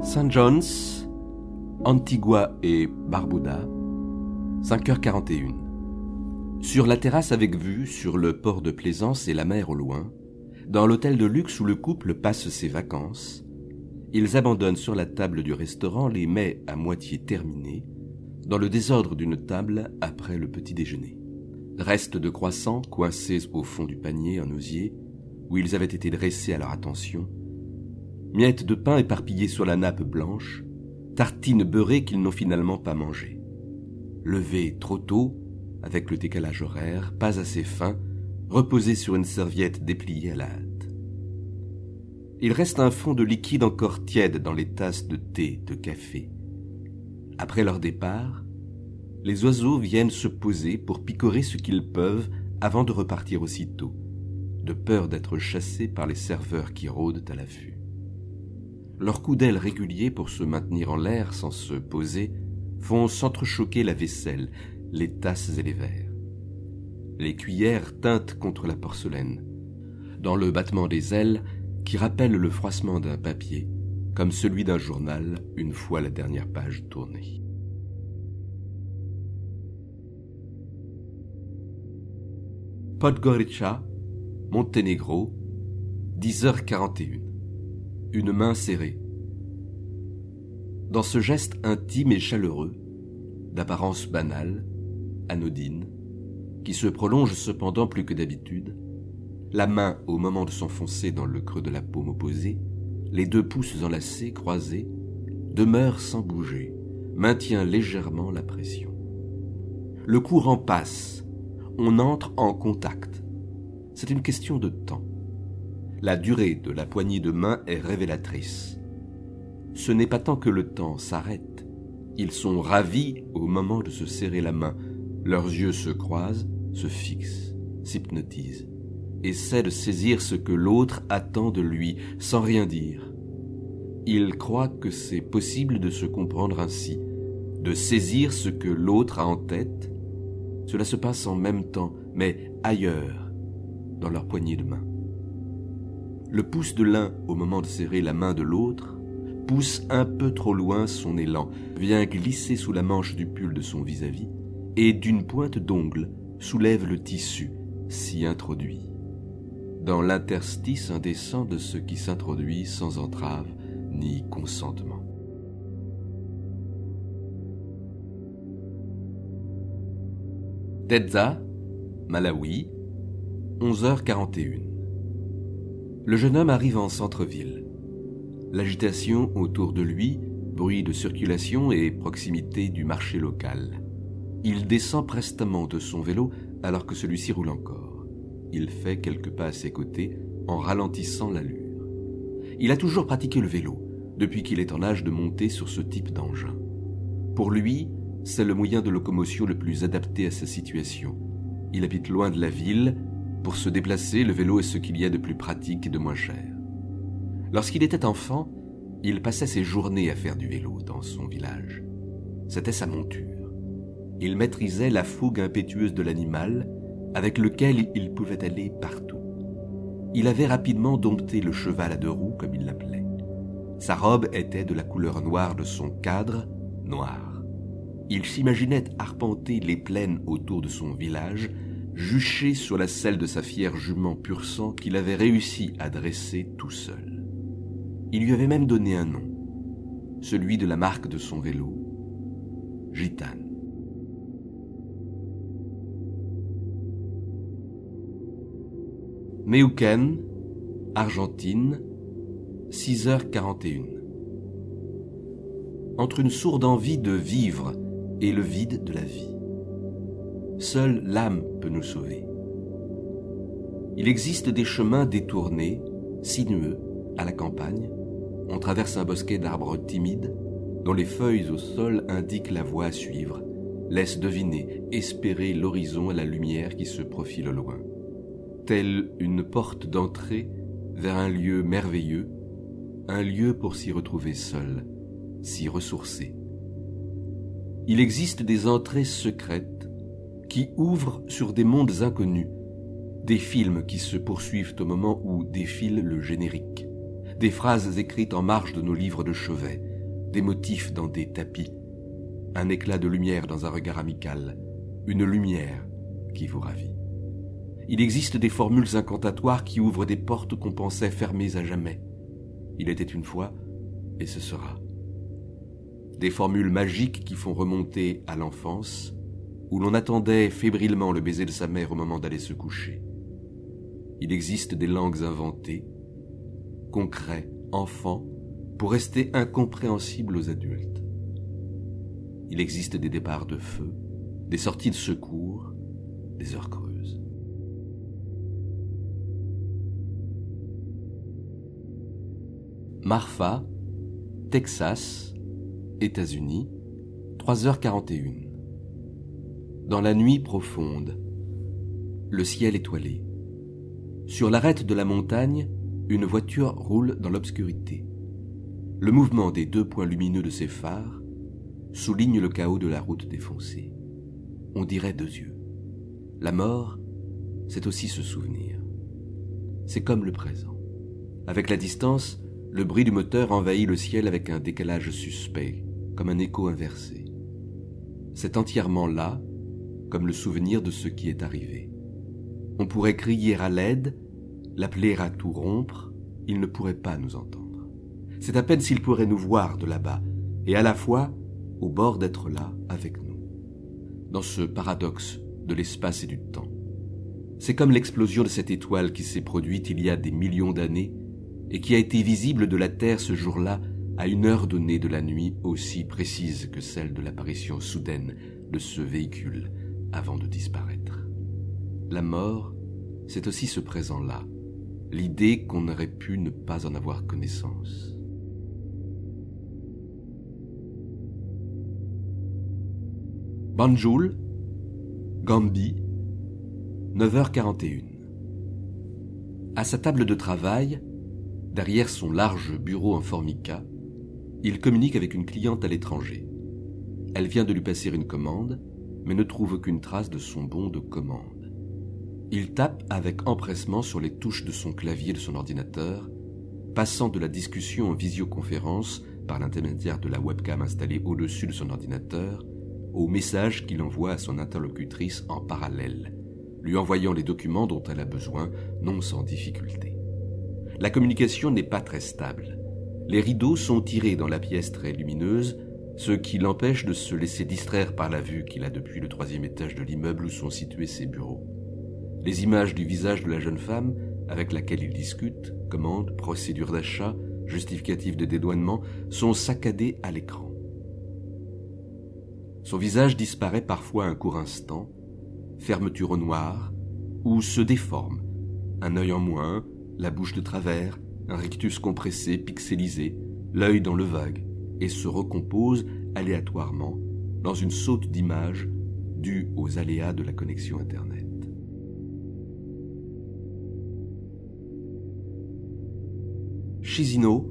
St. John's, Antigua et Barbuda, 5h41. Sur la terrasse avec vue sur le port de Plaisance et la mer au loin, dans l'hôtel de luxe où le couple passe ses vacances, ils abandonnent sur la table du restaurant les mets à moitié terminés, dans le désordre d'une table après le petit déjeuner. Restes de croissants coincés au fond du panier en osier, où ils avaient été dressés à leur attention, miettes de pain éparpillées sur la nappe blanche, tartines beurrées qu'ils n'ont finalement pas mangées. Levés trop tôt, avec le décalage horaire, pas assez fin, reposés sur une serviette dépliée à la hâte. Il reste un fond de liquide encore tiède dans les tasses de thé, de café. Après leur départ, les oiseaux viennent se poser pour picorer ce qu'ils peuvent avant de repartir aussitôt, de peur d'être chassés par les serveurs qui rôdent à l'affût. Leurs coups d'ailes réguliers pour se maintenir en l'air sans se poser font s'entrechoquer la vaisselle, les tasses et les verres. Les cuillères teintent contre la porcelaine, dans le battement des ailes qui rappelle le froissement d'un papier, comme celui d'un journal une fois la dernière page tournée. Podgorica, Monténégro, 10h41 une main serrée. Dans ce geste intime et chaleureux, d'apparence banale, anodine, qui se prolonge cependant plus que d'habitude, la main au moment de s'enfoncer dans le creux de la paume opposée, les deux pouces enlacés, croisés, demeure sans bouger, maintient légèrement la pression. Le courant passe, on entre en contact. C'est une question de temps. La durée de la poignée de main est révélatrice. Ce n'est pas tant que le temps s'arrête. Ils sont ravis au moment de se serrer la main. Leurs yeux se croisent, se fixent, s'hypnotisent, essaient de saisir ce que l'autre attend de lui sans rien dire. Ils croient que c'est possible de se comprendre ainsi, de saisir ce que l'autre a en tête. Cela se passe en même temps, mais ailleurs, dans leur poignée de main. Le pouce de l'un, au moment de serrer la main de l'autre, pousse un peu trop loin son élan, vient glisser sous la manche du pull de son vis-à-vis, et d'une pointe d'ongle soulève le tissu, s'y introduit. Dans l'interstice indécent de ce qui s'introduit sans entrave ni consentement. Malawi, 11h41 le jeune homme arrive en centre-ville. L'agitation autour de lui, bruit de circulation et proximité du marché local. Il descend prestement de son vélo alors que celui-ci roule encore. Il fait quelques pas à ses côtés en ralentissant l'allure. Il a toujours pratiqué le vélo depuis qu'il est en âge de monter sur ce type d'engin. Pour lui, c'est le moyen de locomotion le plus adapté à sa situation. Il habite loin de la ville pour se déplacer, le vélo est ce qu'il y a de plus pratique et de moins cher. Lorsqu'il était enfant, il passait ses journées à faire du vélo dans son village. C'était sa monture. Il maîtrisait la fougue impétueuse de l'animal avec lequel il pouvait aller partout. Il avait rapidement dompté le cheval à deux roues, comme il l'appelait. Sa robe était de la couleur noire de son cadre, noir. Il s'imaginait arpenter les plaines autour de son village juché sur la selle de sa fière jument pur sang qu'il avait réussi à dresser tout seul. Il lui avait même donné un nom, celui de la marque de son vélo, Gitane. Neuquén, Argentine, 6h41. Entre une sourde envie de vivre et le vide de la vie Seule l'âme peut nous sauver. Il existe des chemins détournés, sinueux, à la campagne. On traverse un bosquet d'arbres timides, dont les feuilles au sol indiquent la voie à suivre, laissent deviner, espérer l'horizon à la lumière qui se profile au loin. Telle une porte d'entrée vers un lieu merveilleux, un lieu pour s'y retrouver seul, s'y ressourcer. Il existe des entrées secrètes qui ouvrent sur des mondes inconnus, des films qui se poursuivent au moment où défile le générique, des phrases écrites en marge de nos livres de chevet, des motifs dans des tapis, un éclat de lumière dans un regard amical, une lumière qui vous ravit. Il existe des formules incantatoires qui ouvrent des portes qu'on pensait fermées à jamais. Il était une fois, et ce sera. Des formules magiques qui font remonter à l'enfance, où l'on attendait fébrilement le baiser de sa mère au moment d'aller se coucher. Il existe des langues inventées, concrets, enfants, pour rester incompréhensibles aux adultes. Il existe des départs de feu, des sorties de secours, des heures creuses. Marfa, Texas, États-Unis, 3h41. Dans la nuit profonde, le ciel étoilé. Sur l'arête de la montagne, une voiture roule dans l'obscurité. Le mouvement des deux points lumineux de ses phares souligne le chaos de la route défoncée. On dirait deux yeux. La mort, c'est aussi se souvenir. C'est comme le présent. Avec la distance, le bruit du moteur envahit le ciel avec un décalage suspect, comme un écho inversé. C'est entièrement là, comme le souvenir de ce qui est arrivé. On pourrait crier à l'aide, l'appeler à tout rompre, il ne pourrait pas nous entendre. C'est à peine s'il pourrait nous voir de là-bas, et à la fois au bord d'être là avec nous. Dans ce paradoxe de l'espace et du temps. C'est comme l'explosion de cette étoile qui s'est produite il y a des millions d'années et qui a été visible de la Terre ce jour-là à une heure donnée de la nuit aussi précise que celle de l'apparition soudaine de ce véhicule avant de disparaître. La mort, c'est aussi ce présent-là, l'idée qu'on aurait pu ne pas en avoir connaissance. Banjul, Gambi, 9h41. À sa table de travail, Derrière son large bureau en formica, il communique avec une cliente à l'étranger. Elle vient de lui passer une commande, mais ne trouve aucune trace de son bon de commande. Il tape avec empressement sur les touches de son clavier de son ordinateur, passant de la discussion en visioconférence par l'intermédiaire de la webcam installée au-dessus de son ordinateur au message qu'il envoie à son interlocutrice en parallèle, lui envoyant les documents dont elle a besoin non sans difficulté la communication n'est pas très stable. Les rideaux sont tirés dans la pièce très lumineuse, ce qui l'empêche de se laisser distraire par la vue qu'il a depuis le troisième étage de l'immeuble où sont situés ses bureaux. Les images du visage de la jeune femme, avec laquelle il discute, commande, procédure d'achat, justificatif de dédouanement, sont saccadées à l'écran. Son visage disparaît parfois un court instant, fermeture au noir, ou se déforme, un œil en moins, la bouche de travers, un rictus compressé, pixelisé, l'œil dans le vague, et se recompose aléatoirement dans une saute d'images due aux aléas de la connexion Internet. Chisinau,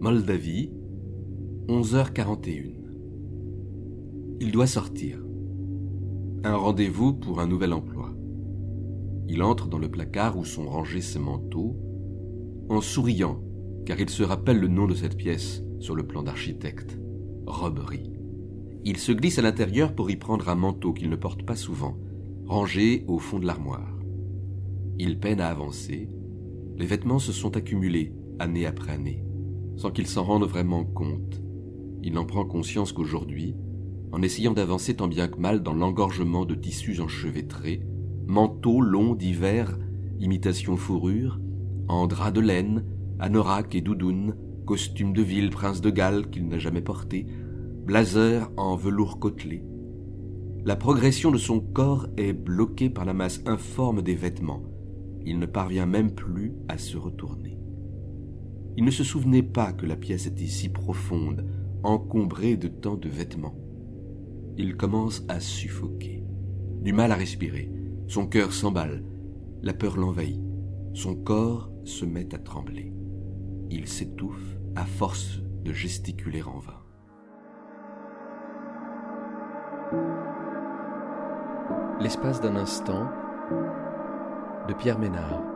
Moldavie, 11h41. Il doit sortir. Un rendez-vous pour un nouvel emploi. Il entre dans le placard où sont rangés ses manteaux, en souriant, car il se rappelle le nom de cette pièce sur le plan d'architecte, roberie. Il se glisse à l'intérieur pour y prendre un manteau qu'il ne porte pas souvent, rangé au fond de l'armoire. Il peine à avancer, les vêtements se sont accumulés année après année, sans qu'il s'en rende vraiment compte. Il n'en prend conscience qu'aujourd'hui, en essayant d'avancer tant bien que mal dans l'engorgement de tissus enchevêtrés, manteau long d'hiver, imitation fourrure, en drap de laine, anorak et doudoune, costume de ville prince de Galles qu'il n'a jamais porté, blazer en velours côtelé. La progression de son corps est bloquée par la masse informe des vêtements. Il ne parvient même plus à se retourner. Il ne se souvenait pas que la pièce était si profonde, encombrée de tant de vêtements. Il commence à suffoquer, du mal à respirer, son cœur s'emballe, la peur l'envahit, son corps se met à trembler. Il s'étouffe à force de gesticuler en vain. L'espace d'un instant de Pierre Ménard.